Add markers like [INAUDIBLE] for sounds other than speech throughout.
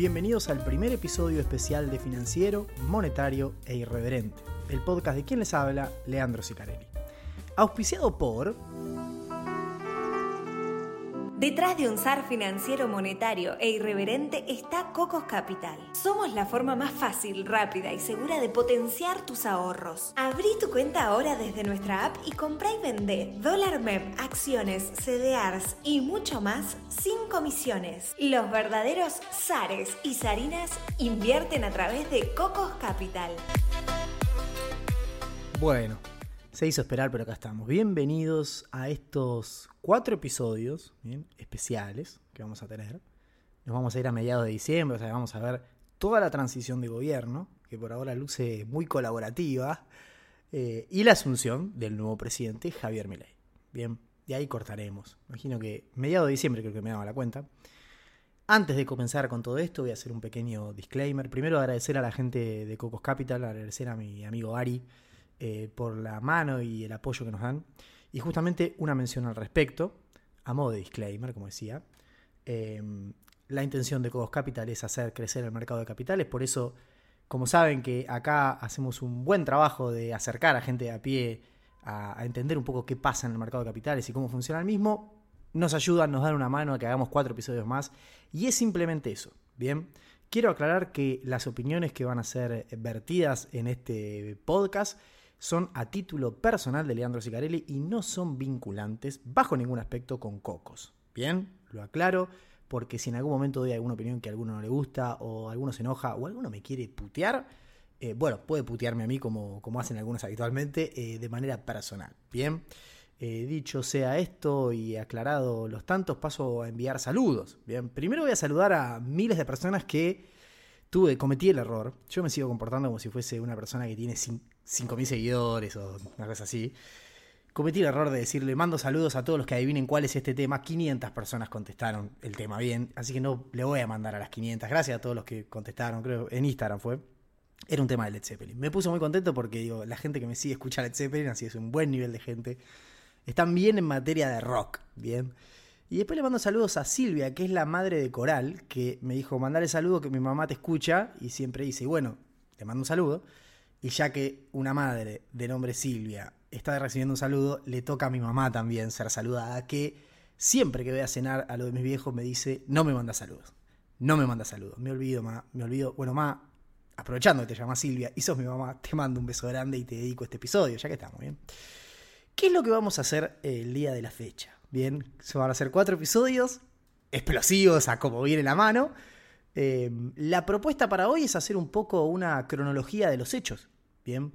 Bienvenidos al primer episodio especial de Financiero, Monetario e Irreverente, el podcast de quien les habla, Leandro Sicarelli. Auspiciado por... Detrás de un SAR financiero, monetario e irreverente está Cocos Capital. Somos la forma más fácil, rápida y segura de potenciar tus ahorros. Abrí tu cuenta ahora desde nuestra app y comprá y vendé dólar MEP, acciones, CDRs y mucho más sin comisiones. Los verdaderos SARes y SARINAS invierten a través de Cocos Capital. Bueno, se hizo esperar, pero acá estamos. Bienvenidos a estos cuatro episodios bien, especiales que vamos a tener. Nos vamos a ir a mediados de diciembre, o sea, vamos a ver toda la transición de gobierno, que por ahora luce muy colaborativa, eh, y la asunción del nuevo presidente, Javier Milei. Bien, de ahí cortaremos. Imagino que mediados de diciembre creo que me daba la cuenta. Antes de comenzar con todo esto, voy a hacer un pequeño disclaimer. Primero agradecer a la gente de Cocos Capital, agradecer a mi amigo Ari, eh, por la mano y el apoyo que nos dan. Y justamente una mención al respecto, a modo de disclaimer, como decía. Em, la intención de Cogos Capital es hacer crecer el mercado de capitales, por eso, como saben que acá hacemos un buen trabajo de acercar a gente de a pie a, a entender un poco qué pasa en el mercado de capitales y cómo funciona el mismo, nos ayudan, nos dan una mano a que hagamos cuatro episodios más. Y es simplemente eso, ¿bien? Quiero aclarar que las opiniones que van a ser vertidas en este podcast son a título personal de Leandro Sicarelli y no son vinculantes bajo ningún aspecto con Cocos. Bien, lo aclaro, porque si en algún momento doy alguna opinión que a alguno no le gusta, o alguno se enoja, o alguno me quiere putear, eh, bueno, puede putearme a mí como, como hacen algunos habitualmente, eh, de manera personal. Bien, eh, dicho sea esto y aclarado los tantos, paso a enviar saludos. Bien, primero voy a saludar a miles de personas que tuve, cometí el error. Yo me sigo comportando como si fuese una persona que tiene 5.000 seguidores o una cosa así. Cometí el error de decirle, mando saludos a todos los que adivinen cuál es este tema. 500 personas contestaron el tema bien, así que no le voy a mandar a las 500. Gracias a todos los que contestaron, creo, en Instagram fue. Era un tema de Led Zeppelin. Me puse muy contento porque digo, la gente que me sigue escucha Led Zeppelin, así es un buen nivel de gente. Están bien en materia de rock, bien. Y después le mando saludos a Silvia, que es la madre de Coral, que me dijo, mandale saludo que mi mamá te escucha, y siempre dice, bueno, te mando un saludo. Y ya que una madre de nombre Silvia está recibiendo un saludo, le toca a mi mamá también ser saludada, que siempre que voy a cenar a lo de mis viejos me dice, no me manda saludos, no me manda saludos, me olvido, ma, me olvido, bueno, ma, aprovechando que te llamas Silvia y sos mi mamá, te mando un beso grande y te dedico este episodio, ya que estamos, ¿bien? ¿Qué es lo que vamos a hacer el día de la fecha? Bien, se van a hacer cuatro episodios explosivos a como viene la mano. Eh, la propuesta para hoy es hacer un poco una cronología de los hechos. Bien,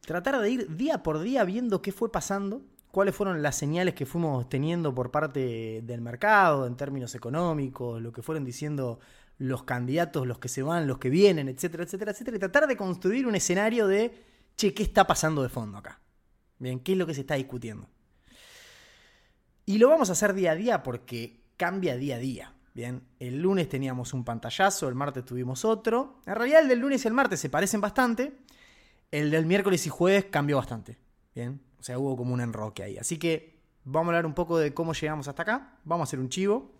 tratar de ir día por día viendo qué fue pasando, cuáles fueron las señales que fuimos teniendo por parte del mercado en términos económicos, lo que fueron diciendo los candidatos, los que se van, los que vienen, etcétera, etcétera, etcétera, y tratar de construir un escenario de, che, ¿qué está pasando de fondo acá? Bien, ¿qué es lo que se está discutiendo? Y lo vamos a hacer día a día porque cambia día a día. Bien, el lunes teníamos un pantallazo, el martes tuvimos otro. En realidad el del lunes y el martes se parecen bastante. El del miércoles y jueves cambió bastante. Bien, o sea, hubo como un enroque ahí. Así que vamos a hablar un poco de cómo llegamos hasta acá. Vamos a hacer un chivo.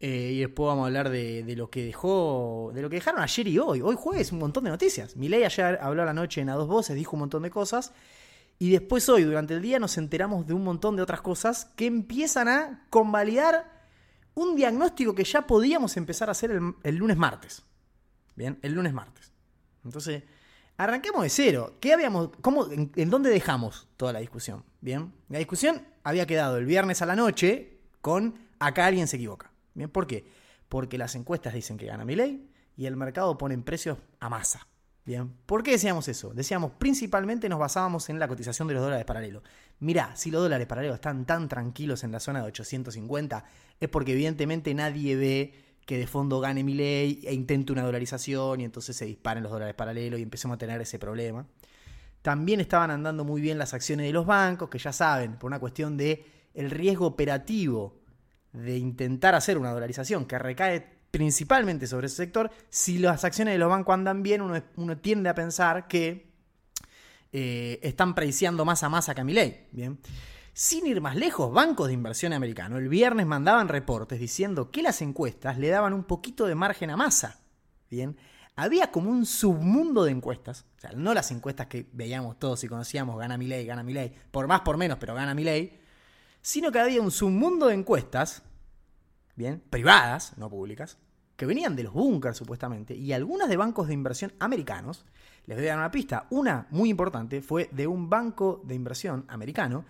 Eh, y después vamos a hablar de, de, lo que dejó. de lo que dejaron ayer y hoy. Hoy jueves un montón de noticias. Milei ayer habló la noche en a dos voces, dijo un montón de cosas. Y después hoy, durante el día, nos enteramos de un montón de otras cosas que empiezan a convalidar un diagnóstico que ya podíamos empezar a hacer el, lunes martes. Bien, el lunes martes. Entonces, arranquemos de cero. ¿Qué habíamos, cómo, en, en, dónde dejamos toda la discusión? Bien, la discusión había quedado el viernes a la noche con acá alguien se equivoca. Bien, ¿por qué? Porque las encuestas dicen que gana mi ley y el mercado pone precios a masa. Bien, ¿por qué decíamos eso? Decíamos, principalmente nos basábamos en la cotización de los dólares paralelos. Mirá, si los dólares paralelos están tan tranquilos en la zona de 850, es porque evidentemente nadie ve que de fondo gane mi ley e intente una dolarización y entonces se disparen los dólares paralelos y empecemos a tener ese problema. También estaban andando muy bien las acciones de los bancos, que ya saben, por una cuestión de el riesgo operativo de intentar hacer una dolarización que recae principalmente sobre ese sector, si las acciones de los bancos andan bien, uno, uno tiende a pensar que eh, están preciando más a masa que a mi ley. Bien. Sin ir más lejos, bancos de inversión americanos el viernes mandaban reportes diciendo que las encuestas le daban un poquito de margen a masa. bien, había como un submundo de encuestas, o sea, no las encuestas que veíamos todos y conocíamos, gana mi ley, gana mi ley, por más, por menos, pero gana mi ley, sino que había un submundo de encuestas, bien, privadas, no públicas, que venían de los búnkers supuestamente, y algunas de bancos de inversión americanos, les voy a dar una pista, una muy importante fue de un banco de inversión americano,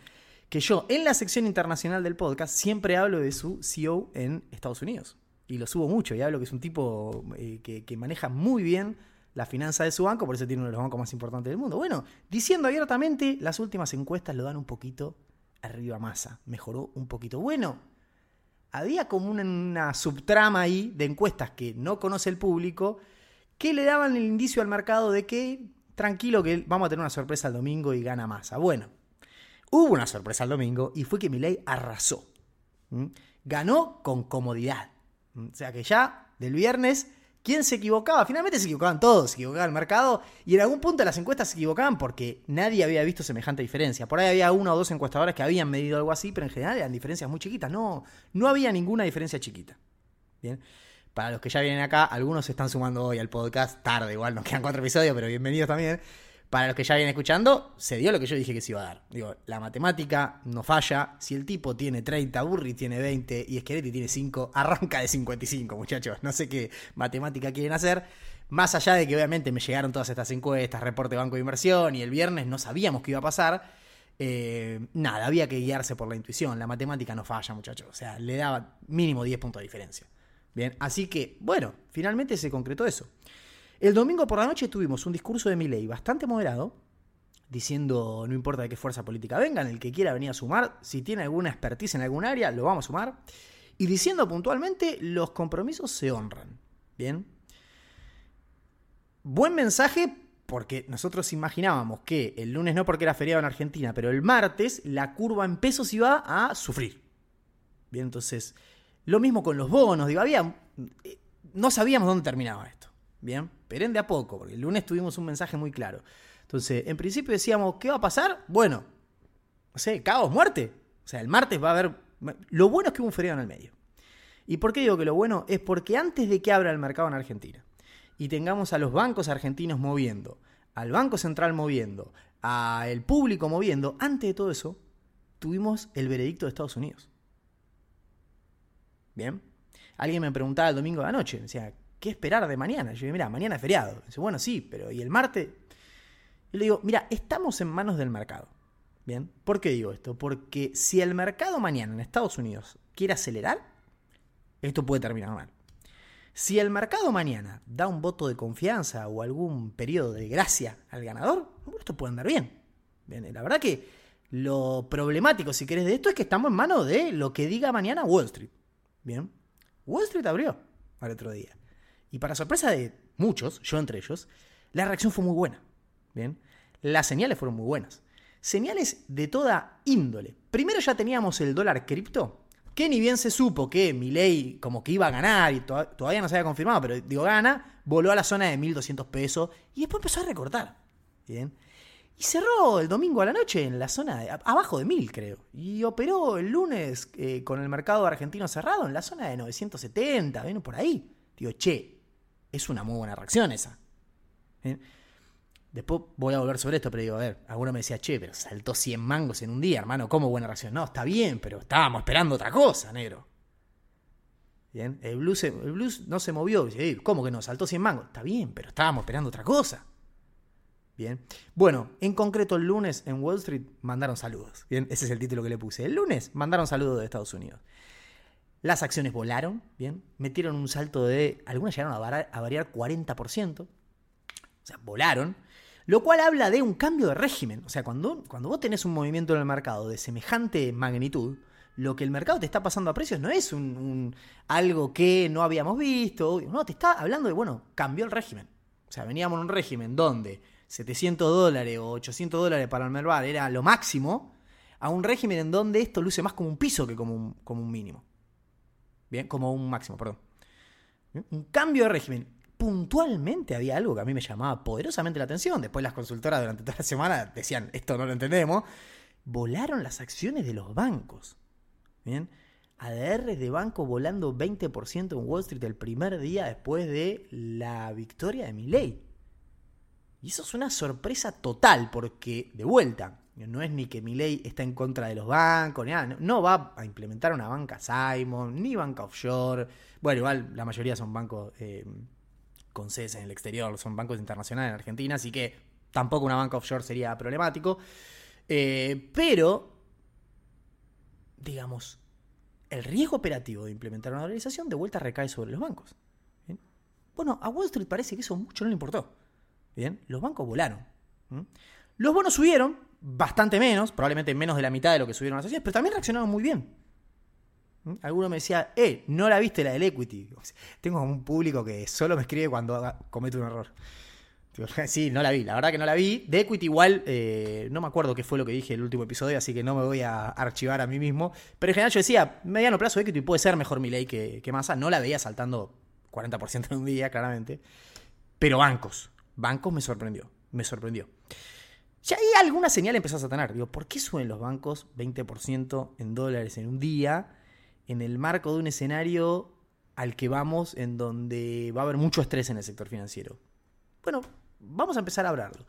que yo en la sección internacional del podcast siempre hablo de su CEO en Estados Unidos y lo subo mucho y hablo que es un tipo eh, que, maneja muy bien la finanza de su banco, por eso tiene uno de los bancos más importantes del mundo. Bueno, diciendo abiertamente, las últimas encuestas lo dan un poquito arriba masa, mejoró un poquito. Bueno, había como una, subtrama ahí de encuestas que no conoce el público, que le daban el indicio al mercado de que tranquilo que vamos a tener una sorpresa el domingo y gana masa. Bueno, hubo una sorpresa el domingo y fue que Milei arrasó. Ganó con comodidad. O sea que ya del viernes, ¿quién se equivocaba? Finalmente se equivocaban todos, se equivocaba el mercado y en algún punto las encuestas se equivocaban porque nadie había visto semejante diferencia. Por ahí había una o dos encuestadoras que habían medido algo así, pero en general eran diferencias muy chiquitas. No, no había ninguna diferencia chiquita. Bien. Para los que ya vienen acá, algunos se están sumando hoy al podcast, tarde igual, nos quedan cuatro episodios, pero bienvenidos también. Para los que ya vienen escuchando, se dio lo que yo dije que se iba a dar. Digo, la matemática no falla. Si el tipo tiene 30, Burri tiene 20 y Scheretti tiene 5, arranca de 55, muchachos. No sé qué matemática quieren hacer. Más allá de que obviamente me llegaron todas estas encuestas, reporte banco de inversión y el viernes no sabíamos qué iba a pasar. Eh, nada, había que guiarse por la intuición. La matemática no falla, muchachos. O sea, le daba mínimo 10 puntos de diferencia. Bien, así que, bueno, finalmente se concretó eso. El domingo por la noche tuvimos un discurso de Milei bastante moderado, diciendo no importa de qué fuerza política vengan, el que quiera venir a sumar, si tiene alguna expertise en algún área, lo vamos a sumar, y diciendo puntualmente los compromisos se honran. Bien. Buen mensaje porque nosotros imaginábamos que el lunes no porque era feriado en Argentina, pero el martes la curva en pesos iba a sufrir. Bien, entonces, lo mismo con los bonos, digo, había... Eh, no sabíamos dónde terminaba esto. Bien, esperen de a poco, porque el lunes tuvimos un mensaje muy claro. Entonces, en principio decíamos, ¿qué va a pasar? Bueno, no sé, caos, muerte. O sea, el martes va a haber... Lo bueno es que hubo un feriado en el medio. ¿Y por qué digo que lo bueno? Es porque antes de que abra el mercado en Argentina y tengamos a los bancos argentinos moviendo, al Banco Central moviendo, al público moviendo, antes de todo eso, tuvimos el veredicto de Estados Unidos. Bien. Alguien me preguntaba el domingo de la noche, decía, ¿qué esperar de mañana? Yo digo, mira, mañana es feriado. Dice, bueno, sí, pero ¿y el martes? Y le digo, mira, estamos en manos del mercado. ¿Bien? ¿Por qué digo esto? Porque si el mercado mañana en Estados Unidos quiere acelerar, esto puede terminar mal. Si el mercado mañana da un voto de confianza o algún periodo de gracia al ganador, esto puede andar bien. bien. La verdad que lo problemático, si querés, de esto es que estamos en manos de lo que diga mañana Wall Street. Bien. Wall Street abrió al otro día. Y para sorpresa de muchos, yo entre ellos, la reacción fue muy buena. Bien, las señales fueron muy buenas. Señales de toda índole. Primero ya teníamos el dólar cripto, que ni bien se supo que ley como que iba a ganar y todavía no se había confirmado, pero digo gana, voló a la zona de 1200 pesos y después empezó a recortar. Bien. Y cerró el domingo a la noche en la zona de, abajo de 1000, creo. Y operó el lunes eh, con el mercado argentino cerrado en la zona de 970, ¿ven? Por ahí. Digo, che, es una muy buena reacción esa. Después voy a volver sobre esto, pero digo, a ver, alguno me decía, che, pero saltó 100 mangos en un día, hermano, ¿cómo buena reacción? No, está bien, pero estábamos esperando otra cosa, negro. Bien, el blues, el blues no se movió. ¿Cómo que no? Saltó 100 mangos. Está bien, pero estábamos esperando otra cosa. Bien. Bueno, en concreto el lunes en Wall Street mandaron saludos. Bien, ese es el título que le puse. El lunes mandaron saludos de Estados Unidos. Las acciones volaron, bien, metieron un salto de, algunas llegaron a, variar 40%, o sea, volaron, lo cual habla de un cambio de régimen. O sea, cuando, cuando vos tenés un movimiento en el mercado de semejante magnitud, lo que el mercado te está pasando a precios no es un, algo que no habíamos visto, no, te está hablando de, bueno, cambió el régimen. O sea, veníamos en un régimen donde 700 dólares o 800 dólares para el Merval era lo máximo, a un régimen en donde esto luce más como un piso que como como un mínimo. Bien, como un máximo, perdón. Un cambio de régimen. Puntualmente había algo que a mí me llamaba poderosamente la atención. Después las consultoras durante toda la semana decían, esto no lo entendemos. Volaron las acciones de los bancos. Bien. ADRs de banco volando 20% en Wall Street el primer día después de la victoria de Milley. Y eso es una sorpresa total, porque, de vuelta, no es ni que Milley está en contra de los bancos, ni nada. No va a implementar una banca Simon, ni banca offshore. Bueno, igual la mayoría son bancos eh, con sedes en el exterior, son bancos internacionales en Argentina, así que tampoco una banca offshore sería problemático. Eh, pero, digamos, el riesgo operativo de implementar una organización de vuelta recae sobre los bancos. Bueno, a Wall Street parece que eso mucho no le importó. Bien, los bancos volaron. Los bonos subieron, bastante menos, probablemente menos de la mitad de lo que subieron las acciones, pero también reaccionaron muy bien. Alguno me decía, eh, no la viste la del equity. Tengo un público que solo me escribe cuando comete un error. [LAUGHS] Sí, no la vi, la verdad que no la vi. De Equity igual, eh, no me acuerdo qué fue lo que dije en el último episodio, así que no me voy a archivar a mí mismo. Pero en general yo decía, mediano plazo Equity puede ser mejor mi ley que, que Massa. No la veía saltando 40% en un día, claramente. Pero bancos, bancos me sorprendió, me sorprendió. Ya hay alguna señal empezás a tener. Digo, ¿por qué suben los bancos 20% en dólares en un día en el marco de un escenario al que vamos en donde va a haber mucho estrés en el sector financiero? Bueno, vamos a empezar a hablarlo.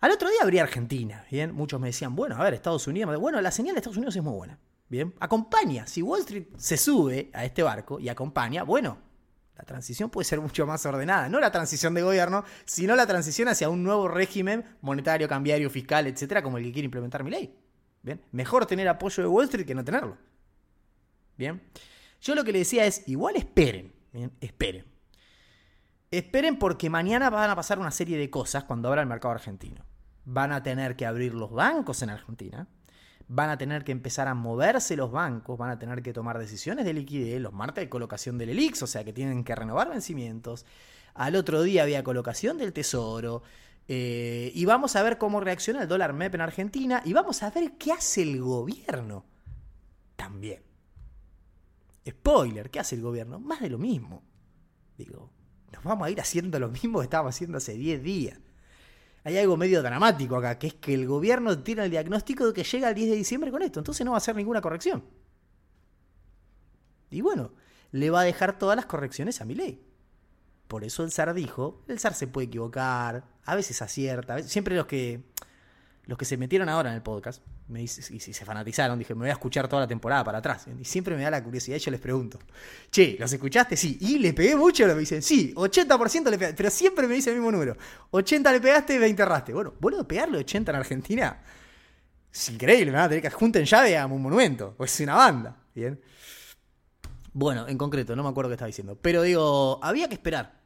Al otro día abría Argentina, ¿bien? Muchos me decían, bueno, a ver, Estados Unidos. Bueno, la señal de Estados Unidos es muy buena, ¿bien? Acompaña. Si Wall Street se sube a este barco y acompaña, bueno, la transición puede ser mucho más ordenada. No la transición de gobierno, sino la transición hacia un nuevo régimen monetario, cambiario, fiscal, etcétera, como el que quiere implementar mi ley. ¿Bien? Mejor tener apoyo de Wall Street que no tenerlo. ¿Bien? Yo lo que le decía es, igual esperen, ¿bien? Esperen. Esperen porque mañana van a pasar una serie de cosas cuando abra el mercado argentino. Van a tener que abrir los bancos en Argentina, van a tener que empezar a moverse los bancos, van a tener que tomar decisiones de liquidez, los martes de colocación del ELIX, o sea que tienen que renovar vencimientos. Al otro día había colocación del Tesoro. Eh, y vamos a ver cómo reacciona el dólar MEP en Argentina y vamos a ver qué hace el gobierno también. Spoiler, ¿qué hace el gobierno? Más de lo mismo. Digo, nos vamos a ir haciendo lo mismo que estábamos haciendo hace 10 días. Hay algo medio dramático acá, que es que el gobierno tiene el diagnóstico de que llega el 10 de diciembre con esto, entonces no va a hacer ninguna corrección. Y bueno, le va a dejar todas las correcciones a mi ley. Por eso el zar dijo, el zar se puede equivocar, a veces acierta, siempre los que los que se metieron ahora en el podcast, y se fanatizaron, dije, me voy a escuchar toda la temporada para atrás. Y siempre me da la curiosidad y yo les pregunto, che, ¿los escuchaste? Sí. ¿Y le pegué mucho? Me dicen, sí, 80% le pegaste, pero siempre me dice el mismo número. 80 le pegaste, 20 erraste. Bueno, bueno, pegarle 80 en Argentina es increíble, me van a tener que junten llave a un monumento, o es una banda. Bien. Bueno, en concreto, no me acuerdo qué estaba diciendo. Pero digo, había que esperar.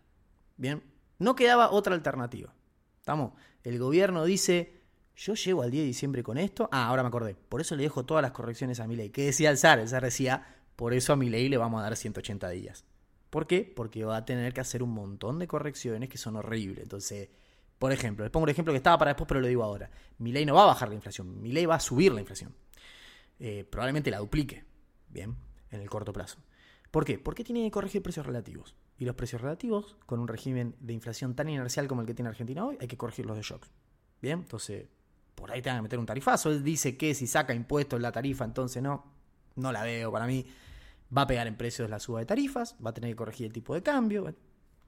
Bien. No quedaba otra alternativa. ¿Estamos? El gobierno dice yo llego al 10 de diciembre con esto. Ah, ahora me acordé. Por eso le dejo todas las correcciones a mi ley. ¿Qué decía el SAR? El SAR decía, por eso a mi ley le vamos a dar 180 días. ¿Por qué? Porque va a tener que hacer un montón de correcciones que son horribles. Entonces, por ejemplo, les pongo un ejemplo que estaba para después, pero lo digo ahora. Mi ley no va a bajar la inflación, mi ley va a subir la inflación. Eh, probablemente la duplique, bien, en el corto plazo. ¿Por qué? Porque tiene que corregir precios relativos. Y los precios relativos, con un régimen de inflación tan inercial como el que tiene Argentina hoy, hay que corregirlos de shocks. Bien, entonces por ahí te van a meter un tarifazo. Él dice que si saca impuestos la tarifa, entonces no. No la veo para mí. Va a pegar en precios la suba de tarifas, va a tener que corregir el tipo de cambio, va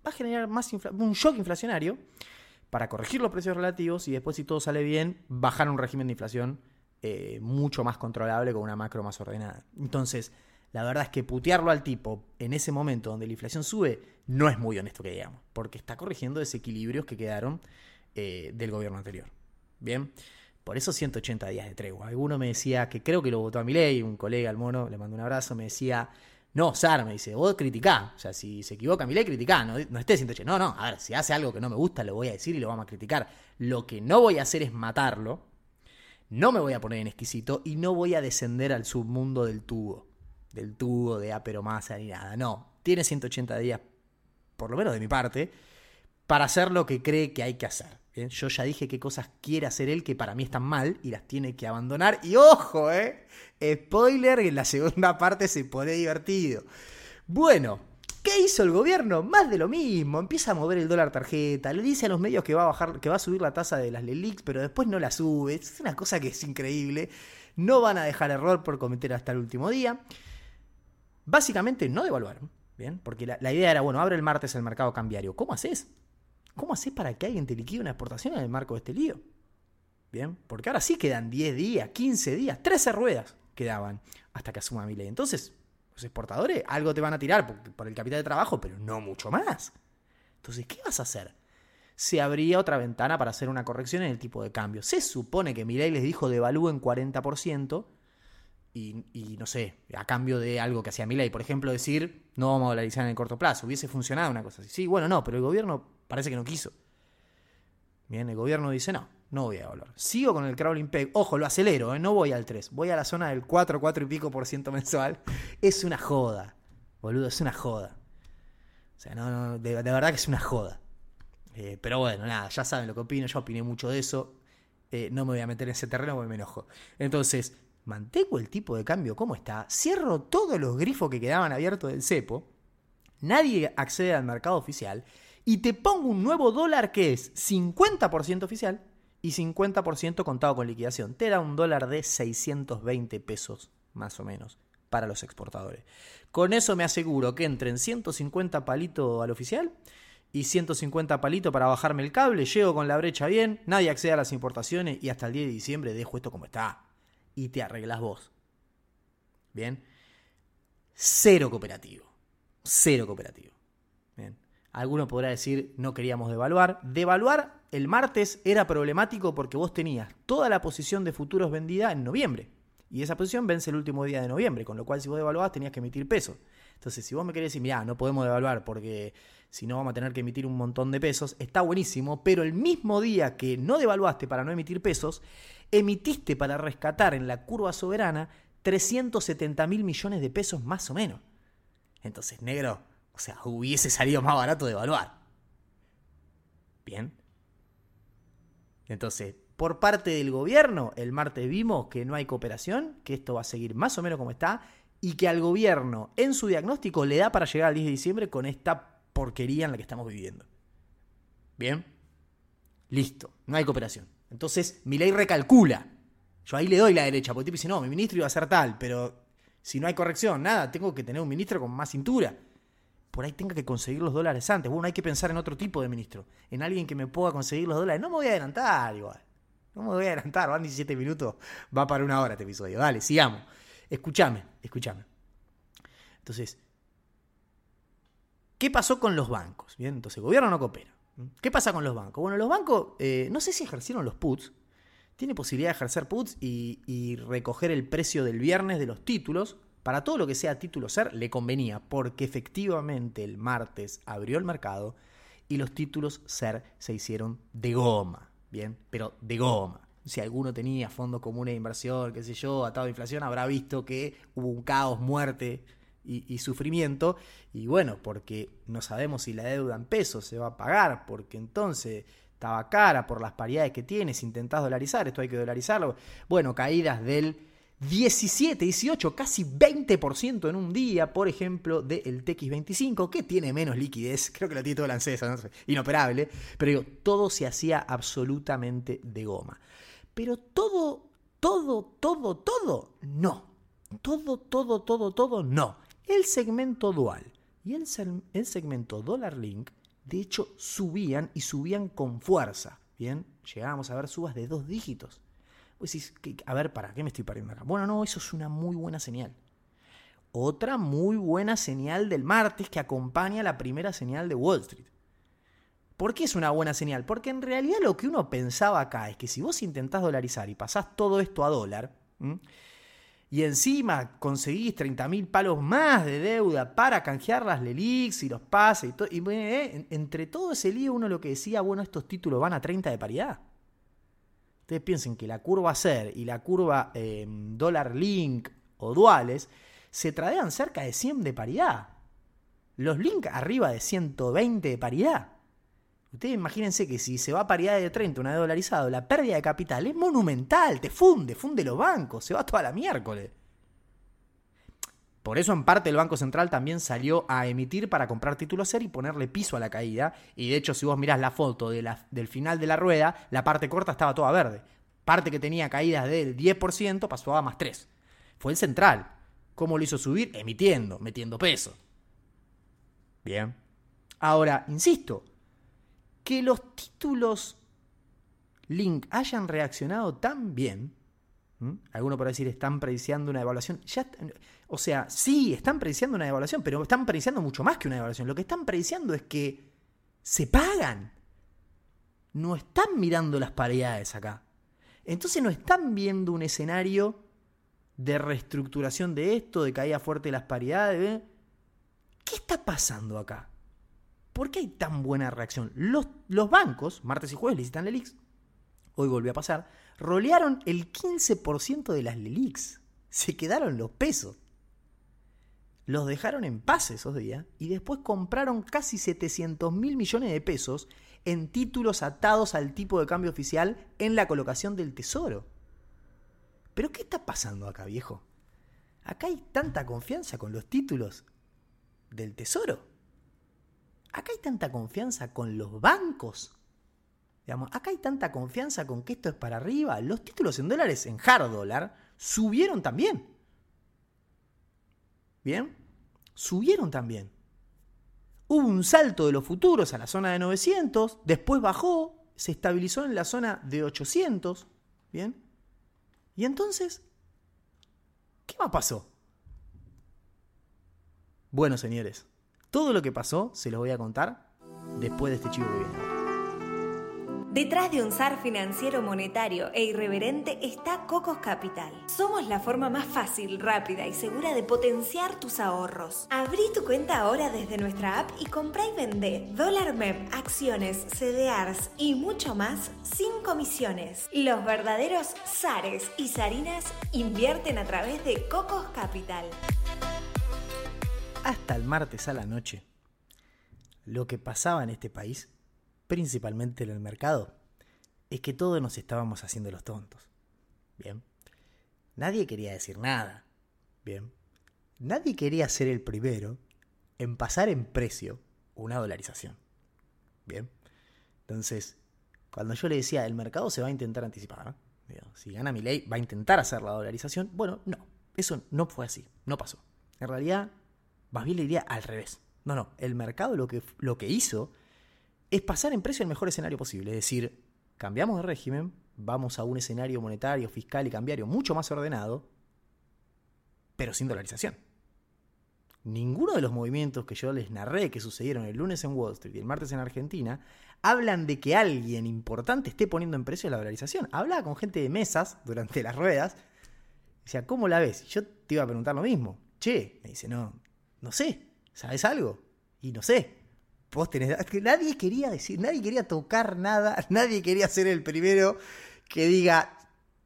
a generar más un shock inflacionario para corregir los precios relativos y después, si todo sale bien, bajar un régimen de inflación eh, mucho más controlable con una macro más ordenada. Entonces, la verdad es que putearlo al tipo en ese momento donde la inflación sube no es muy honesto que digamos, porque está corrigiendo desequilibrios que quedaron eh, del gobierno anterior. Bien. Por eso 180 días de tregua. Alguno me decía que creo que lo votó a mi ley, un colega, al mono, le mando un abrazo, me decía, no, Sar, me dice, vos criticá. O sea, si se equivoca mi ley, criticá, no, no esté 180. No, no, a ver, si hace algo que no me gusta, lo voy a decir y lo vamos a criticar. Lo que no voy a hacer es matarlo, no me voy a poner en exquisito y no voy a descender al submundo del tubo. Del tubo, de aperomasa ni nada. No, tiene 180 días, por lo menos de mi parte, para hacer lo que cree que hay que hacer. Yo ya dije qué cosas quiere hacer él que para mí están mal y las tiene que abandonar. Y ojo, ¿eh? Spoiler, en la segunda [LAUGHS] parte se pone divertido. Bueno, ¿qué hizo el gobierno? Más de lo mismo. Empieza a mover el dólar tarjeta. Le dice a los medios que va a bajar, que va a subir la tasa de las LELIX, pero después no la sube. Es una cosa que es increíble. No van a dejar error por cometer hasta el último día. básicamente no devaluaron. Bien, porque la, la idea era, bueno, abre el martes el mercado cambiario. ¿Cómo haces? ¿Cómo haces para que alguien te liquide una exportación en el marco de este lío? Bien, porque ahora sí quedan 10 días, 15 días, 13 ruedas quedaban hasta que asuma mi ley. Entonces, los exportadores algo te van a tirar por, el capital de trabajo, pero no mucho más. Entonces, ¿qué vas a hacer? Se abría otra ventana para hacer una corrección en el tipo de cambio. Se supone que ley les dijo devalúen 40%, y, no sé, a cambio de algo que hacía ley, por ejemplo, decir no vamos a dolarizar en el corto plazo, hubiese funcionado una cosa así. Sí, bueno, no, pero el gobierno parece que no quiso. Bien, el gobierno dice no, no voy a evaluar. Sigo con el crawling peg, ojo, lo acelero, ¿eh? no voy al 3, voy a la zona del 4, 4 y pico por ciento mensual. Es una joda, boludo, es una joda. O sea, no, no de, verdad que es una joda. Eh, pero bueno, nada, ya saben lo que opino, yo opiné mucho de eso. Eh, no me voy a meter en ese terreno porque me enojo. Entonces, mantengo el tipo de cambio como está, cierro todos los grifos que quedaban abiertos del cepo, nadie accede al mercado oficial y te pongo un nuevo dólar que es 50% oficial y 50% contado con liquidación. Te da un dólar de 620 pesos, más o menos, para los exportadores. Con eso me aseguro que entren 150 palitos al oficial y 150 palitos para bajarme el cable, llego con la brecha bien, nadie accede a las importaciones y hasta el 10 de diciembre dejo esto como está y te arreglas vos. Bien. Cero cooperativo. Cero cooperativo. Bien. Alguno podrá decir, no queríamos devaluar. Devaluar el martes era problemático porque vos tenías toda la posición de futuros vendida en noviembre. Y esa posición vence el último día de noviembre, con lo cual si vos devaluabas tenías que emitir pesos. Entonces, si vos me querés decir, mira, no podemos devaluar porque si no vamos a tener que emitir un montón de pesos, está buenísimo, pero el mismo día que no devaluaste para no emitir pesos, emitiste para rescatar en la curva soberana 370 mil millones de pesos más o menos. Entonces, negro, o sea, hubiese salido más barato de evaluar. Bien. Entonces, por parte del gobierno, el martes vimos que no hay cooperación, que esto va a seguir más o menos como está, y que al gobierno en su diagnóstico le da para llegar al 10 de diciembre con esta porquería en la que estamos viviendo. Bien. Listo, no hay cooperación. Entonces, mi ley recalcula. Yo ahí le doy la derecha, porque el tipo dice, no, mi ministro iba a ser tal, pero si no hay corrección, nada, tengo que tener un ministro con más cintura. Por ahí tenga que conseguir los dólares antes. Bueno, hay que pensar en otro tipo de ministro, en alguien que me pueda conseguir los dólares. No me voy a adelantar igual. No me voy a adelantar, van 17 minutos, va para una hora este episodio. Dale, sigamos. Escúchame, escúchame. Entonces, ¿qué pasó con los bancos? Bien, entonces el gobierno no coopera. ¿Qué pasa con los bancos? Bueno, los bancos, eh, no sé si ejercieron los puts. Tiene posibilidad de ejercer puts y, recoger el precio del viernes de los títulos. Para todo lo que sea título ser, le convenía, porque efectivamente el martes abrió el mercado y los títulos ser se hicieron de goma. Bien, pero de goma. Si alguno tenía fondos comunes de inversión, qué sé yo, atado a inflación, habrá visto que hubo un caos, muerte y, sufrimiento. Y bueno, porque no sabemos si la deuda en pesos se va a pagar, porque entonces estaba cara por las paridades que tiene, si intentás dolarizar, esto hay que dolarizarlo. Bueno, caídas del 17, 18, casi 20% en un día, por ejemplo, del TX25, que tiene menos liquidez, creo que lo tiene todo la ANSES, inoperable, pero digo, todo se hacía absolutamente de goma. Pero todo, todo, todo, todo, no. Todo, todo, todo, todo, no. El segmento dual y el, segmento dólar link, de hecho, subían y subían con fuerza. Bien, llegábamos a ver subas de dos dígitos. Pues decís, a ver, ¿para qué me estoy pariendo acá? Bueno, no, eso es una muy buena señal. Otra muy buena señal del martes que acompaña la primera señal de Wall Street. ¿Por qué es una buena señal? Porque en realidad lo que uno pensaba acá es que si vos intentás dolarizar y pasás todo esto a dólar, y encima conseguís 30.000 palos más de deuda para canjear las LELIX y los pases y todo. Y eh, entre todo ese lío uno lo que decía, bueno, estos títulos van a 30 de paridad. Ustedes piensen que la curva SER y la curva em, dólar link o duales se tradean cerca de 100 de paridad. Los link arriba de 120 de paridad. Ustedes imagínense que si se va a paridad de 30, una de dolarizado, la pérdida de capital es monumental, te funde, funde los bancos, se va toda la miércoles. Por eso en parte el Banco Central también salió a emitir para comprar títulos SER y ponerle piso a la caída. Y de hecho si vos mirás la foto del final de la rueda, la parte corta estaba toda verde. Parte que tenía caídas del 10% pasó a más 3. Fue el central. ¿Cómo lo hizo subir? Emitiendo, metiendo peso. Bien. Ahora, insisto, que los títulos Link hayan reaccionado tan bien, alguno por decir están prediciando una devaluación, ya, o sea, sí, están prediciando una devaluación, pero están prediciando mucho más que una devaluación. Lo que están prediciendo es que se pagan. No están mirando las paridades acá. Entonces no están viendo un escenario de reestructuración de esto, de caída fuerte de las paridades. ¿Qué está pasando acá? ¿Por qué hay tan buena reacción? Los, bancos, martes y jueves, licitan Lelix, hoy volvió a pasar, rolearon el 15% de las Lelix. Se quedaron los pesos. Los dejaron en paz esos días y después compraron casi 700 mil millones de pesos en títulos atados al tipo de cambio oficial en la colocación del tesoro. Pero ¿qué está pasando acá, viejo? Acá hay tanta confianza con los títulos del tesoro. Acá hay tanta confianza con los bancos. Digamos, acá hay tanta confianza con que esto es para arriba. Los títulos en dólares en hard dólar subieron también. ¿Bien? Subieron también. Hubo un salto de los futuros a la zona de 900, después bajó, se estabilizó en la zona de 800, ¿bien? Y entonces, ¿qué más pasó? Bueno, señores, todo lo que pasó se lo voy a contar después de este chivo que. Detrás de un SAR financiero monetario e irreverente está Cocos Capital. Somos la forma más fácil, rápida y segura de potenciar tus ahorros. Abrí tu cuenta ahora desde nuestra app y comprá y vendé dólar MEP, acciones, CDRs y mucho más sin comisiones. Los verdaderos SARes y SARINAS invierten a través de Cocos Capital. Hasta el martes a la noche, lo que pasaba en este país principalmente en el mercado, es que todos nos estábamos haciendo los tontos. Bien. Nadie quería decir nada. Bien. Nadie quería ser el primero en pasar en precio una dolarización. Bien. Entonces, cuando yo le decía, el mercado se va a intentar anticipar, si gana mi ley, va a intentar hacer la dolarización, bueno, no, eso no fue así, no pasó. En realidad, más bien le diría al revés. No, no, el mercado lo que, lo que hizo es pasar en precio el mejor escenario posible. Es decir, cambiamos de régimen, vamos a un escenario monetario, fiscal y cambiario mucho más ordenado, pero sin dolarización. Ninguno de los movimientos que yo les narré que sucedieron el lunes en Wall Street y el martes en Argentina hablan de que alguien importante esté poniendo en precio la dolarización. Hablaba con gente de mesas durante las ruedas. Decía, ¿cómo la ves? Yo te iba a preguntar lo mismo. Che, me dice, no, no sé, ¿sabes algo? Y no sé. Vos tenés. Nadie quería decir, nadie quería tocar nada, [LAUGHS] nadie quería ser el primero que diga,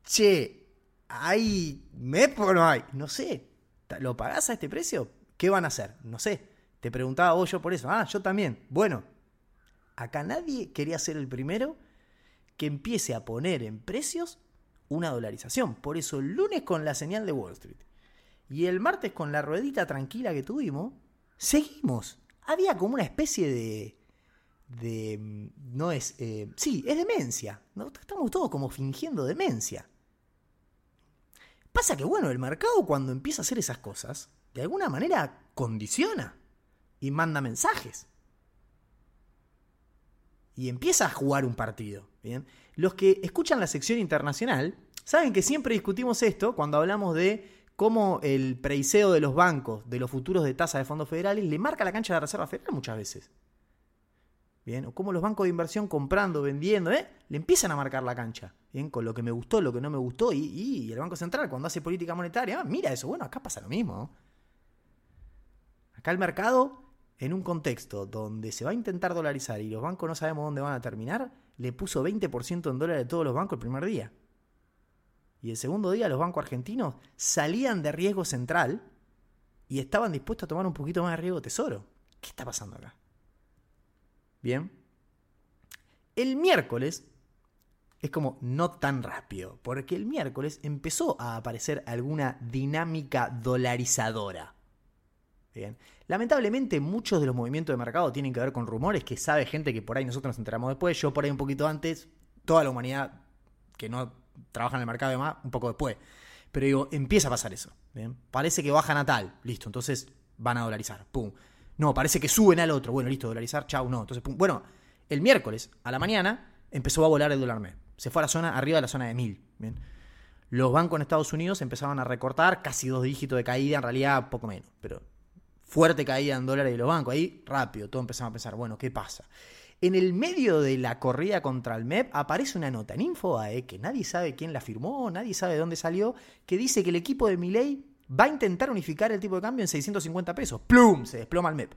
che, ¿hay MEP o no hay? No sé. ¿Lo pagás a este precio? ¿Qué van a hacer? No sé. Te preguntaba vos yo por eso. Ah, yo también. Bueno, acá nadie quería ser el primero que empiece a poner en precios una dolarización. Por eso el lunes con la señal de Wall Street y el martes con la ruedita tranquila que tuvimos, seguimos había como una especie de... de no es... Eh, sí, es demencia. Estamos todos como fingiendo demencia. Pasa que, bueno, el mercado cuando empieza a hacer esas cosas, de alguna manera condiciona y manda mensajes. Y empieza a jugar un partido. ¿bien? Los que escuchan la sección internacional saben que siempre discutimos esto cuando hablamos de cómo el preiseo de los bancos, de los futuros de tasa de fondos federales, le marca la cancha de la Reserva Federal muchas veces. Bien, o cómo los bancos de inversión comprando, vendiendo, ¿eh? le empiezan a marcar la cancha. Bien, con lo que me gustó, lo que no me gustó, y, el Banco Central cuando hace política monetaria, ah, mira eso, bueno, acá pasa lo mismo. Acá el mercado, en un contexto donde se va a intentar dolarizar y los bancos no sabemos dónde van a terminar, le puso 20% en dólares de todos los bancos el primer día. Y el segundo día los bancos argentinos salían de riesgo central y estaban dispuestos a tomar un poquito más de riesgo tesoro. ¿Qué está pasando acá? Bien. El miércoles es como no tan rápido, porque el miércoles empezó a aparecer alguna dinámica dolarizadora. Bien. Lamentablemente muchos de los movimientos de mercado tienen que ver con rumores que sabe gente que por ahí nosotros nos enteramos después, yo por ahí un poquito antes, toda la humanidad que no trabaja en el mercado y demás un poco después. Pero digo, empieza a pasar eso. ¿bien? Parece que bajan a tal, listo, entonces van a dolarizar. Pum. No, parece que suben al otro. Bueno, listo, dolarizar, chau, no. Entonces, pum. Bueno, el miércoles a la mañana empezó a volar el dólar MEP. Se fue a la zona, arriba de la zona de 1000. ¿bien? Los bancos en Estados Unidos empezaban a recortar casi dos dígitos de caída, en realidad poco menos, pero fuerte caída en dólares de los bancos. Ahí rápido, todo empezaba a pensar, bueno, ¿qué pasa? En el medio de la corrida contra el MEP aparece una nota en Infobae que nadie sabe quién la firmó, nadie sabe de dónde salió, que dice que el equipo de Milei va a intentar unificar el tipo de cambio en 650 pesos. ¡Plum! Se desploma el MEP.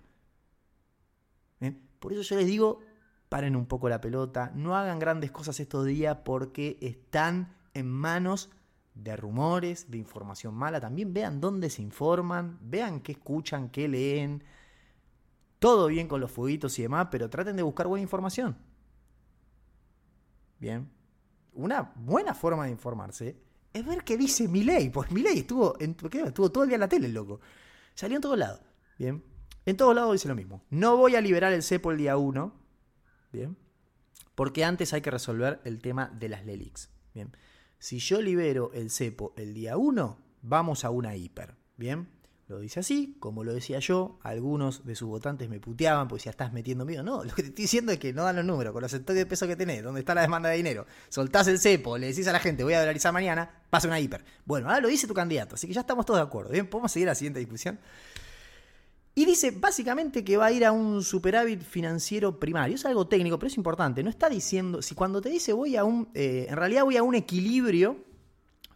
Por eso yo les digo, paren un poco la pelota, no hagan grandes cosas estos días porque están en manos de rumores, de información mala. También vean dónde se informan, vean qué escuchan, qué leen todo bien con los fueguitos y demás, pero traten de buscar buena información. Bien. Una buena forma de informarse es ver qué dice Milei. Pues Milei estuvo, estuvo todo el día en la tele, loco. Salió en todos lados. Bien. En todos lados dice lo mismo. No voy a liberar el cepo el día 1. Bien. Porque antes hay que resolver el tema de las LELIX. Bien. Si yo libero el cepo el día 1, vamos a una hiper. Bien. Lo dice así, como lo decía yo, algunos de sus votantes me puteaban porque ya estás metiendo miedo. No, [LAUGHS] lo que te estoy diciendo es que no dan los números, con los sectores de peso que tenés, donde está la demanda de dinero, soltás el cepo, le decís a la gente voy a dolarizar mañana, pasa una hiper. Bueno, ahora lo dice tu candidato, así que ya estamos todos de acuerdo. Bien, podemos seguir a la siguiente discusión. Y dice básicamente que va a ir a un superávit financiero primario. Es algo técnico, pero es importante. No está diciendo, si cuando te dice voy a un, eh, en realidad voy a un equilibrio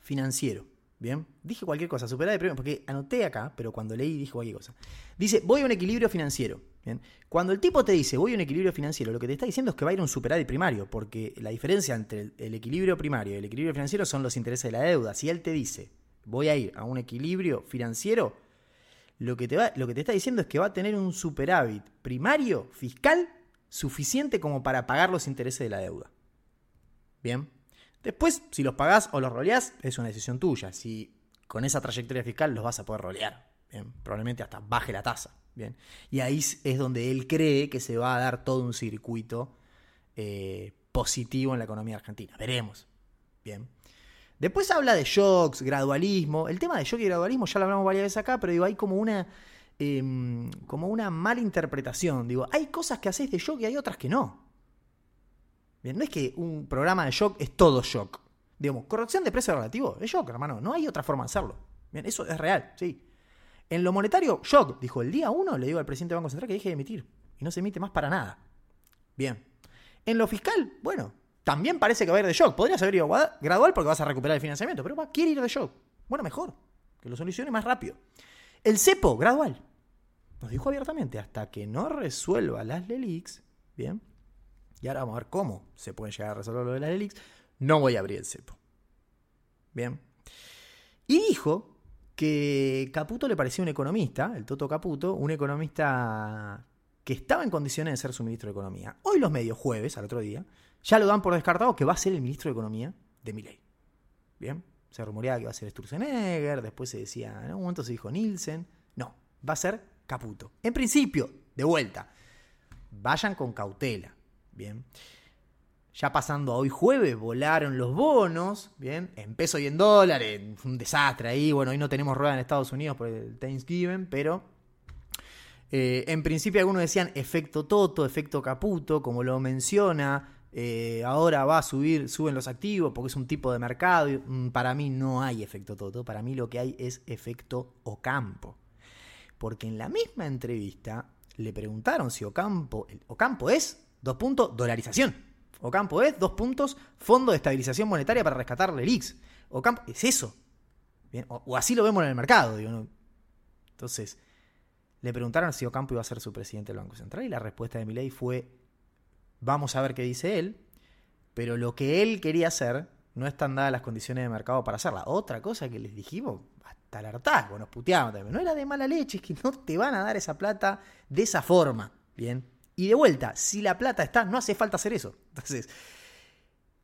financiero. Bien, dije cualquier cosa, superávit primario, porque anoté acá, pero cuando leí dije cualquier cosa. Dice, voy a un equilibrio financiero. Bien, cuando el tipo te dice voy a un equilibrio financiero, lo que te está diciendo es que va a ir a un superávit primario, porque la diferencia entre el equilibrio primario y el equilibrio financiero son los intereses de la deuda. Si él te dice voy a ir a un equilibrio financiero, lo que te, lo que te está diciendo es que va a tener un superávit primario fiscal suficiente como para pagar los intereses de la deuda. Bien. Después, si los pagás o los roleás, es una decisión tuya. Si con esa trayectoria fiscal los vas a poder rolear. Bien, probablemente hasta baje la tasa. Bien. Y ahí es donde él cree que se va a dar todo un circuito eh, positivo en la economía argentina. Veremos. Bien. Después habla de shocks, gradualismo. El tema de shock y gradualismo ya lo hablamos varias veces acá, pero digo, hay como una, em, como una mala interpretación. Digo, hay cosas que haces de shock y hay otras que no. Bien, no es que un programa de shock es todo shock. Digamos, corrección de precio relativo es shock, hermano. No hay otra forma de hacerlo. Bien, eso es real, sí. En lo monetario, shock. Dijo, el día uno le digo al presidente del Banco Central que deje de emitir. Y no se emite más para nada. Bien. En lo fiscal, bueno, también parece que va a ir de shock. Podrías haber ido gradual porque vas a recuperar el financiamiento, pero va, quiere ir de shock. Bueno, mejor. Que lo solucione más rápido. El cepo, gradual. Nos dijo abiertamente, hasta que no resuelva las LELIX, bien, y ahora vamos a ver cómo se puede llegar a resolver lo de las LELIX, no voy a abrir el cepo. Bien. Y dijo que Caputo le parecía un economista, el Toto Caputo, un economista que estaba en condiciones de ser su ministro de Economía. Hoy los medios, jueves, al otro día, ya lo dan por descartado que va a ser el ministro de Economía de Milei. Bien, se rumoreaba que va a ser Sturzenegger, después se decía, en un momento se dijo Nielsen. No, va a ser Caputo. En principio, de vuelta, vayan con cautela. Bien. Ya pasando a hoy jueves, volaron los bonos, bien, en peso y en dólares, un desastre ahí. Bueno, hoy no tenemos rueda en Estados Unidos por el Thanksgiving, pero eh, en principio algunos decían efecto Toto, efecto Caputo, como lo menciona eh, ahora va a subir, suben los activos porque es un tipo de mercado. Mm, para mí no hay efecto Toto, para mí lo que hay es efecto Ocampo. Porque en la misma entrevista le preguntaron si Ocampo, Ocampo es, dos puntos, dolarización. Ocampo es, dos puntos, fondo de estabilización monetaria para rescatar el IX. Ocampo es eso. o, así lo vemos en el mercado. Entonces, le preguntaron si Ocampo iba a ser su presidente del Banco Central y la respuesta de Milei fue Vamos a ver qué dice él. Pero lo que él quería hacer no están dadas las condiciones de mercado para hacerla. Otra cosa que les dijimos, hasta el hartazgo, nos puteamos también. No era de mala leche, es que no te van a dar esa plata de esa forma. Bien. Y de vuelta, si la plata está, no hace falta hacer eso. Entonces,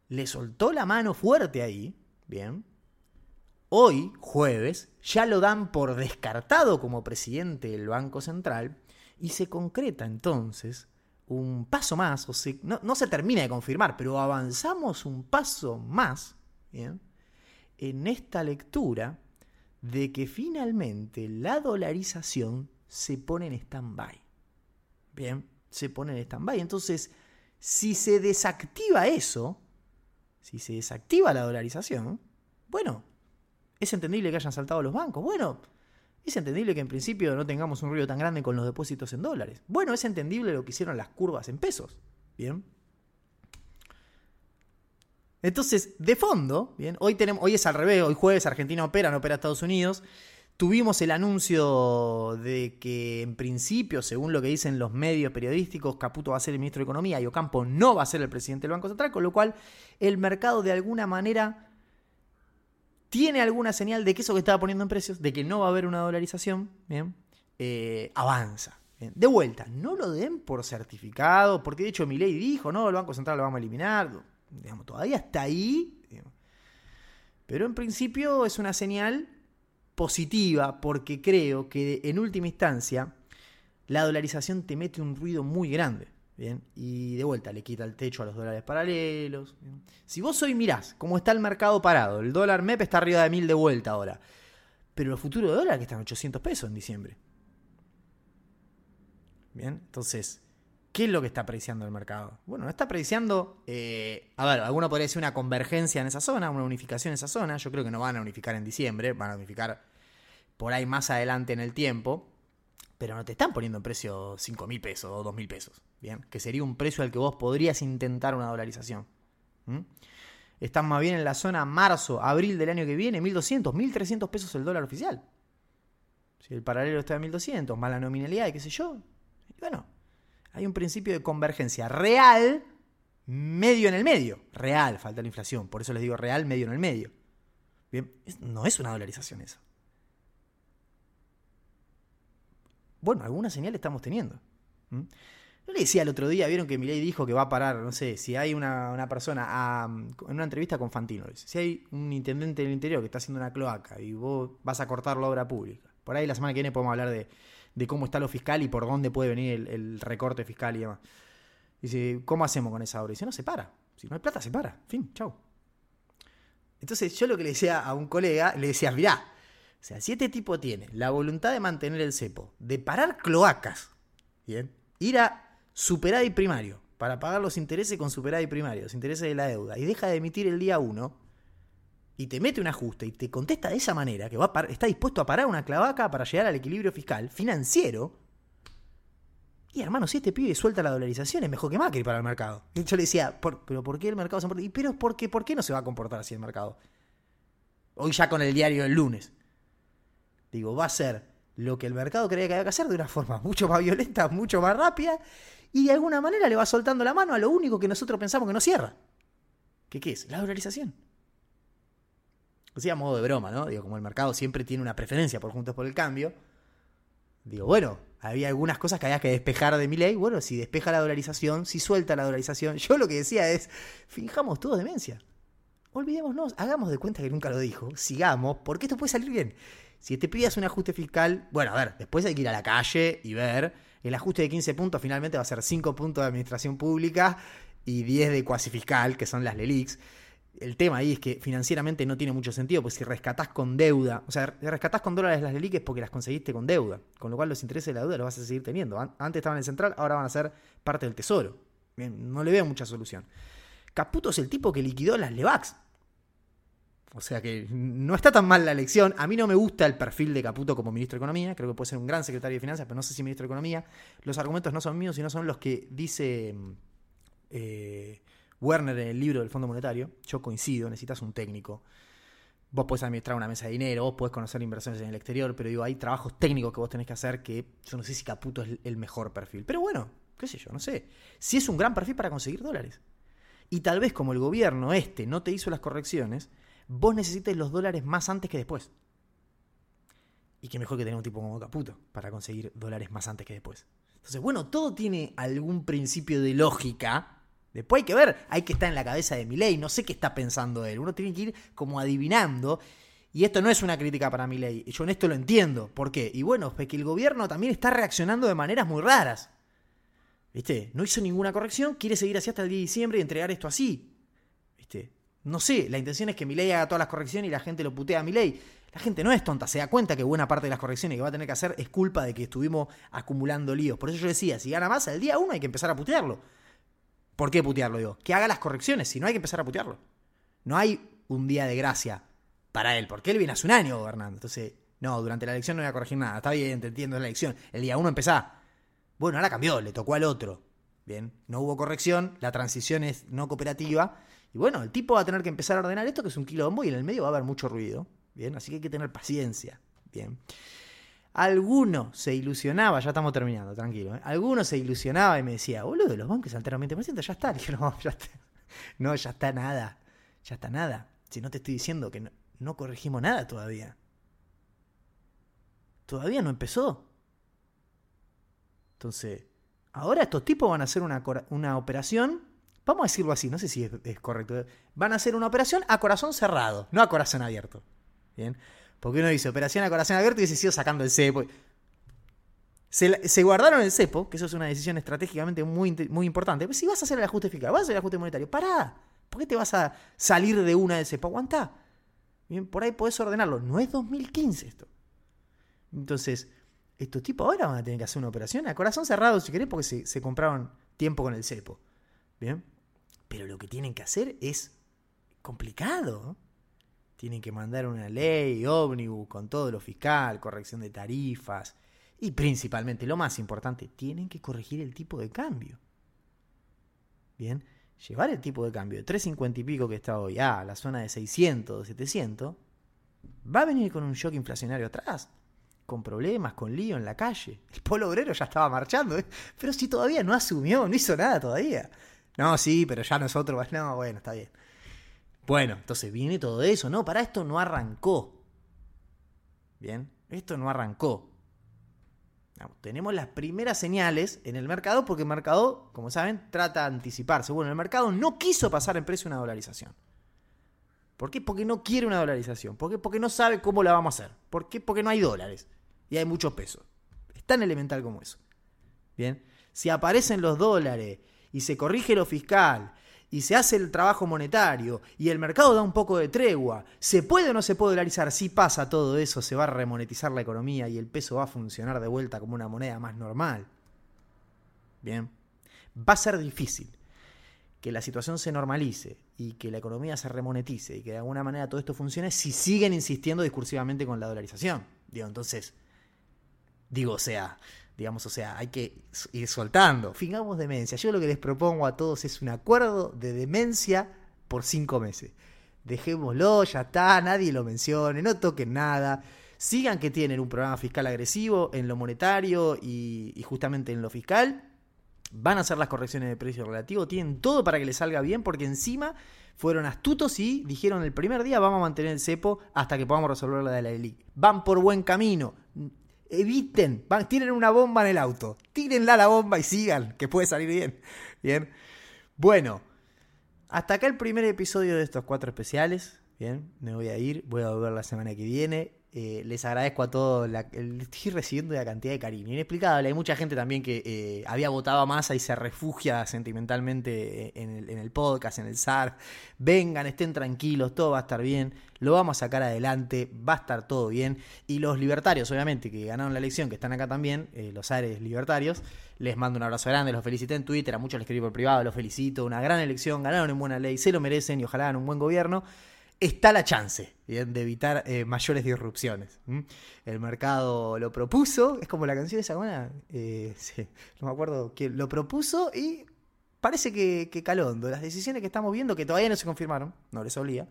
le soltó la mano fuerte ahí. Bien. Hoy, jueves, ya lo dan por descartado como presidente del Banco Central y se concreta entonces un paso más, o no, se termina de confirmar, pero avanzamos un paso más en esta lectura de que finalmente la dolarización se pone en stand-by. Bien, se pone en stand-by. Entonces, si se desactiva eso, si se desactiva la dolarización, bueno, es entendible que hayan saltado los bancos. Bueno, es entendible que en principio no tengamos un ruido tan grande con los depósitos en dólares. Bueno, es entendible lo que hicieron las curvas en pesos. Bien. Entonces, de fondo, bien, hoy tenemos, hoy es al revés, hoy jueves Argentina opera, no opera Estados Unidos. Tuvimos el anuncio de que en principio, según lo que dicen los medios periodísticos, Caputo va a ser el ministro de Economía y Ocampo no va a ser el presidente del Banco Central, con lo cual el mercado de alguna manera tiene alguna señal de que eso que estaba poniendo en precios, de que no va a haber una dolarización, eh, avanza. De vuelta, no lo den por certificado, porque de hecho mi ley dijo, no, el Banco Central lo vamos a eliminar, digamos, todavía está ahí, pero en principio es una señal positiva porque creo que en última instancia la dolarización te mete un ruido muy grande. Bien, y de vuelta le quita el techo a los dólares paralelos. Si vos hoy mirás cómo está el mercado parado, el dólar MEP está arriba de 1000 de vuelta ahora, pero el futuro de dólar que está en 800 pesos en diciembre. Bien, entonces, ¿qué es lo que está apreciando el mercado? Bueno, está apreciando, eh, a ver, alguno podría decir una convergencia en esa zona, una unificación en esa zona. Yo creo que no van a unificar en diciembre, van a unificar por ahí más adelante en el tiempo pero no te están poniendo en precio 5 mil pesos o 2 mil pesos, ¿bien? Que sería un precio al que vos podrías intentar una dolarización. Están más bien en la zona marzo, abril del año que viene, 1200, 1300 pesos el dólar oficial. Si el paralelo está en 1200, más la nominalidad y qué sé yo. bueno, hay un principio de convergencia real, medio en el medio. Real, falta la inflación. Por eso les digo real, medio en el medio. Bien, no es una dolarización eso. Bueno, alguna señal estamos teniendo. Yo le decía el otro día, vieron que Milei dijo que va a parar, no sé, si hay una, persona en una entrevista con Fantino, si hay un intendente del interior que está haciendo una cloaca y vos vas a cortar la obra pública. Por ahí la semana que viene podemos hablar de, cómo está lo fiscal y por dónde puede venir el, recorte fiscal y demás. Dice, ¿cómo hacemos con esa obra? Dice, no se para. Si no hay plata, se para. Fin, chau. Entonces yo lo que le decía a un colega, le decía, mirá, o sea, si este tipo tiene la voluntad de mantener el cepo, de parar cloacas, ¿bien? ir a superar y primario para pagar los intereses con superar y primario, los intereses de la deuda, y deja de emitir el día 1, y te mete un ajuste y te contesta de esa manera, que va está dispuesto a parar una clavaca para llegar al equilibrio fiscal, financiero, y hermano, si este pibe suelta la dolarización, es mejor que Macri para el mercado. Y yo le decía, ¿pero por qué el mercado se comporta? Y pero ¿por qué, ¿por qué no se va a comportar así el mercado? Hoy ya con el diario del lunes. Digo, va a ser lo que el mercado creía que había que hacer de una forma [LAUGHS] mucho más violenta, mucho más rápida, y de alguna manera le va soltando la mano a lo único que nosotros pensamos que no cierra. ¿Qué, qué es? La dolarización. Sea, a modo de broma, ¿no? Digo, como el mercado siempre tiene una preferencia por Juntos por el Cambio, digo, bueno, había algunas cosas que había que despejar de mi ley. Bueno, si despeja la dolarización, si suelta la dolarización, yo lo que decía es, fijamos todo demencia. Olvidémonos, hagamos de cuenta que nunca lo dijo, sigamos, porque esto puede salir bien. Si te pidas un ajuste fiscal, bueno, a ver, después hay que ir a la calle y ver. El ajuste de 15 puntos finalmente va a ser 5 puntos de administración pública y 10 de cuasi fiscal, que son las LELIX. El tema ahí es que financieramente no tiene mucho sentido, pues si rescatás con deuda, o sea, rescatás con dólares las LELIX es porque las conseguiste con deuda, con lo cual los intereses de la deuda los vas a seguir teniendo. Antes estaban en el central, ahora van a ser parte del tesoro. no le veo mucha solución. Caputo es el tipo que liquidó las LEVAX. O sea que no está tan mal la elección. A mí no me gusta el perfil de Caputo como ministro de Economía. Creo que puede ser un gran secretario de Finanzas, pero no sé si ministro de Economía. Los argumentos no son míos, sino son los que dice eh, Werner en el libro del Fondo Monetario. Yo coincido, necesitas un técnico. Vos podés administrar una mesa de dinero, vos podés conocer inversiones en el exterior, pero digo, hay trabajos técnicos que vos tenés que hacer que yo no sé si Caputo es el mejor perfil. Pero bueno, qué sé yo, no sé. Si es un gran perfil para conseguir dólares. Y tal vez como el gobierno este no te hizo las correcciones, vos necesites los dólares más antes que después. Y qué mejor que tener un tipo como Caputo para conseguir dólares más antes que después. Entonces, bueno, todo tiene algún principio de lógica. Después hay que ver, hay que estar en la cabeza de Milei, no sé qué está pensando él. Uno tiene que ir como adivinando. Y esto no es una crítica para Milei, yo en esto lo entiendo. ¿Por qué? Y bueno, es que el gobierno también está reaccionando de maneras muy raras. ¿Viste? No hizo ninguna corrección, quiere seguir así hasta el día de diciembre y entregar esto así. ¿Viste? No sé, la intención es que Milei haga todas las correcciones y la gente lo putea a Milei. La gente no es tonta, se da cuenta que buena parte de las correcciones que va a tener que hacer es culpa de que estuvimos acumulando líos. Por eso yo decía, si gana más, el día uno hay que empezar a putearlo. ¿Por qué putearlo? Digo, que haga las correcciones, si no hay que empezar a putearlo. No hay un día de gracia para él, porque él viene hace un año gobernando. Entonces, no, durante la elección no voy a corregir nada. Está bien, te entiendo, la elección. El día uno empezá. Bueno, ahora cambió, le tocó al otro. Bien, no hubo corrección, la transición es no cooperativa. Y bueno, el tipo va a tener que empezar a ordenar esto, que es un quilombo, y en el medio va a haber mucho ruido. Bien, así que hay que tener paciencia. Bien. Alguno se ilusionaba, ya estamos terminando, tranquilo. ¿eh? Alguno se ilusionaba y me decía, boludo, los bancos alteramente presentes, ya está. [LAUGHS] Le no, ya está. No, ya está nada. Ya está nada. Si no te estoy diciendo que no corregimos nada todavía. Todavía no empezó. Entonces, ahora estos tipos van a hacer una operación, vamos a decirlo así, no sé si es, correcto, van a hacer una operación a corazón cerrado, no a corazón abierto. ¿Bien? Porque uno dice operación a corazón abierto y se sigue sacando el cepo. Se, guardaron el cepo, que eso es una decisión estratégicamente muy, muy importante. Pero si vas a hacer el ajuste fiscal, vas a hacer el ajuste monetario, pará. ¿Por qué te vas a salir de una del cepo? Aguantá. Bien, por ahí podés ordenarlo. No es 2015 esto. Entonces, estos tipos ahora van a tener que hacer una operación a corazón cerrado, si querés, porque se, compraron tiempo con el cepo. Bien. Pero lo que tienen que hacer es complicado. Tienen que mandar una ley ómnibus con todo lo fiscal, corrección de tarifas. Y principalmente, lo más importante, tienen que corregir el tipo de cambio. Bien, llevar el tipo de cambio de 350 y pico que está hoy a la zona de 600, 700, va a venir con un shock inflacionario atrás con problemas, con lío en la calle. El polo obrero ya estaba marchando, ¿eh? pero si todavía no asumió, no hizo nada todavía. No, sí, pero ya nosotros, no, bueno, está bien. Bueno, entonces viene todo eso, no, para esto no arrancó. Bien, esto no arrancó. tenemos las primeras señales en el mercado porque el mercado, como saben, trata de anticiparse. Bueno, el mercado no quiso pasar en precio una dolarización. ¿Por qué? Porque no quiere una dolarización. ¿Por qué? Porque no sabe cómo la vamos a hacer. ¿Por qué? Porque no hay dólares y hay muchos pesos. Es tan elemental como eso. Bien, si aparecen los dólares y se corrige lo fiscal y se hace el trabajo monetario y el mercado da un poco de tregua, ¿se puede o no se puede dolarizar? Si pasa todo eso, se va a remonetizar la economía y el peso va a funcionar de vuelta como una moneda más normal. Bien, va a ser difícil que la situación se normalice y que la economía se remonetice y que de alguna manera todo esto funcione si siguen insistiendo discursivamente con la dolarización. Digo, entonces, Digo, o sea, digamos, o sea, hay que ir soltando. Fingamos demencia. Yo lo que les propongo a todos es un acuerdo de demencia por cinco meses. Dejémoslo, ya está, nadie lo mencione, no toquen nada. Sigan que tienen un programa fiscal agresivo en lo monetario y, justamente en lo fiscal. Van a hacer las correcciones de precio relativo, tienen todo para que les salga bien, porque encima fueron astutos y dijeron el primer día vamos a mantener el cepo hasta que podamos resolver la de la ELIC. Van por buen camino eviten, tienen una bomba en el auto, tírenla la bomba y sigan, que puede salir bien. Bien. Bueno, hasta acá el primer episodio de estos cuatro especiales. Bien, me voy a ir, voy a volver la semana que viene. Eh, les agradezco a todos, la, estoy recibiendo la cantidad de cariño. Inexplicable, hay mucha gente también que eh, había votado a Massa y se refugia sentimentalmente eh, en el, el, podcast, en el SAR. Vengan, estén tranquilos, todo va a estar bien, lo vamos a sacar adelante, va a estar todo bien. Y los libertarios, obviamente, que ganaron la elección, que están acá también, los Ares libertarios, les mando un abrazo grande, los felicité en Twitter, a muchos les escribí por privado, los felicito, una gran elección, ganaron en buena ley, se lo merecen y ojalá hagan un buen gobierno está la chance de evitar eh, mayores disrupciones. El mercado lo propuso, es como la canción esa buena, eh, [LAUGHS] no me acuerdo quién lo propuso y parece que, que calondo. Las decisiones que estamos viendo, que todavía no se confirmaron, no les olía,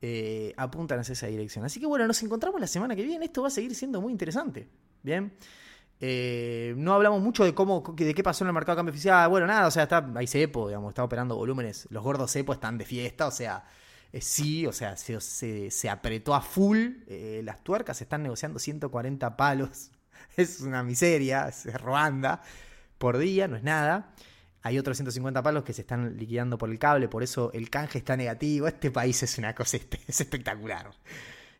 eh, apuntan hacia esa dirección. Así que bueno, nos encontramos la semana que viene. Esto va a seguir siendo muy interesante. Bien. no hablamos mucho de cómo, de qué pasó en el mercado de cambio oficial. Bueno, nada, o sea, está, hay cepo, digamos, está operando volúmenes. Los gordos cepo están de fiesta, o sea, eh, sí, o sea, se, apretó a full. Eh, las tuercas están negociando 140 palos. [LAUGHS] Es una miseria, es Ruanda. Por día, no es nada. Hay otros 150 palos que se están liquidando por el cable, por eso el canje está negativo. Este país es una cosa, [LAUGHS] es espectacular.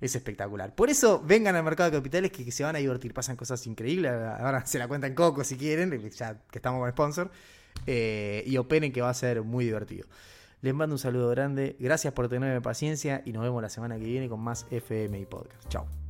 Es espectacular. Por eso vengan al mercado de capitales que, se van a divertir. Pasan cosas increíbles. Ahora se la cuentan Coco si quieren, ya que estamos con sponsor. Eh, y operen que va a ser muy divertido. Les mando un saludo grande. Gracias por tenerme paciencia y nos vemos la semana que viene con más FMI Podcast. Chao.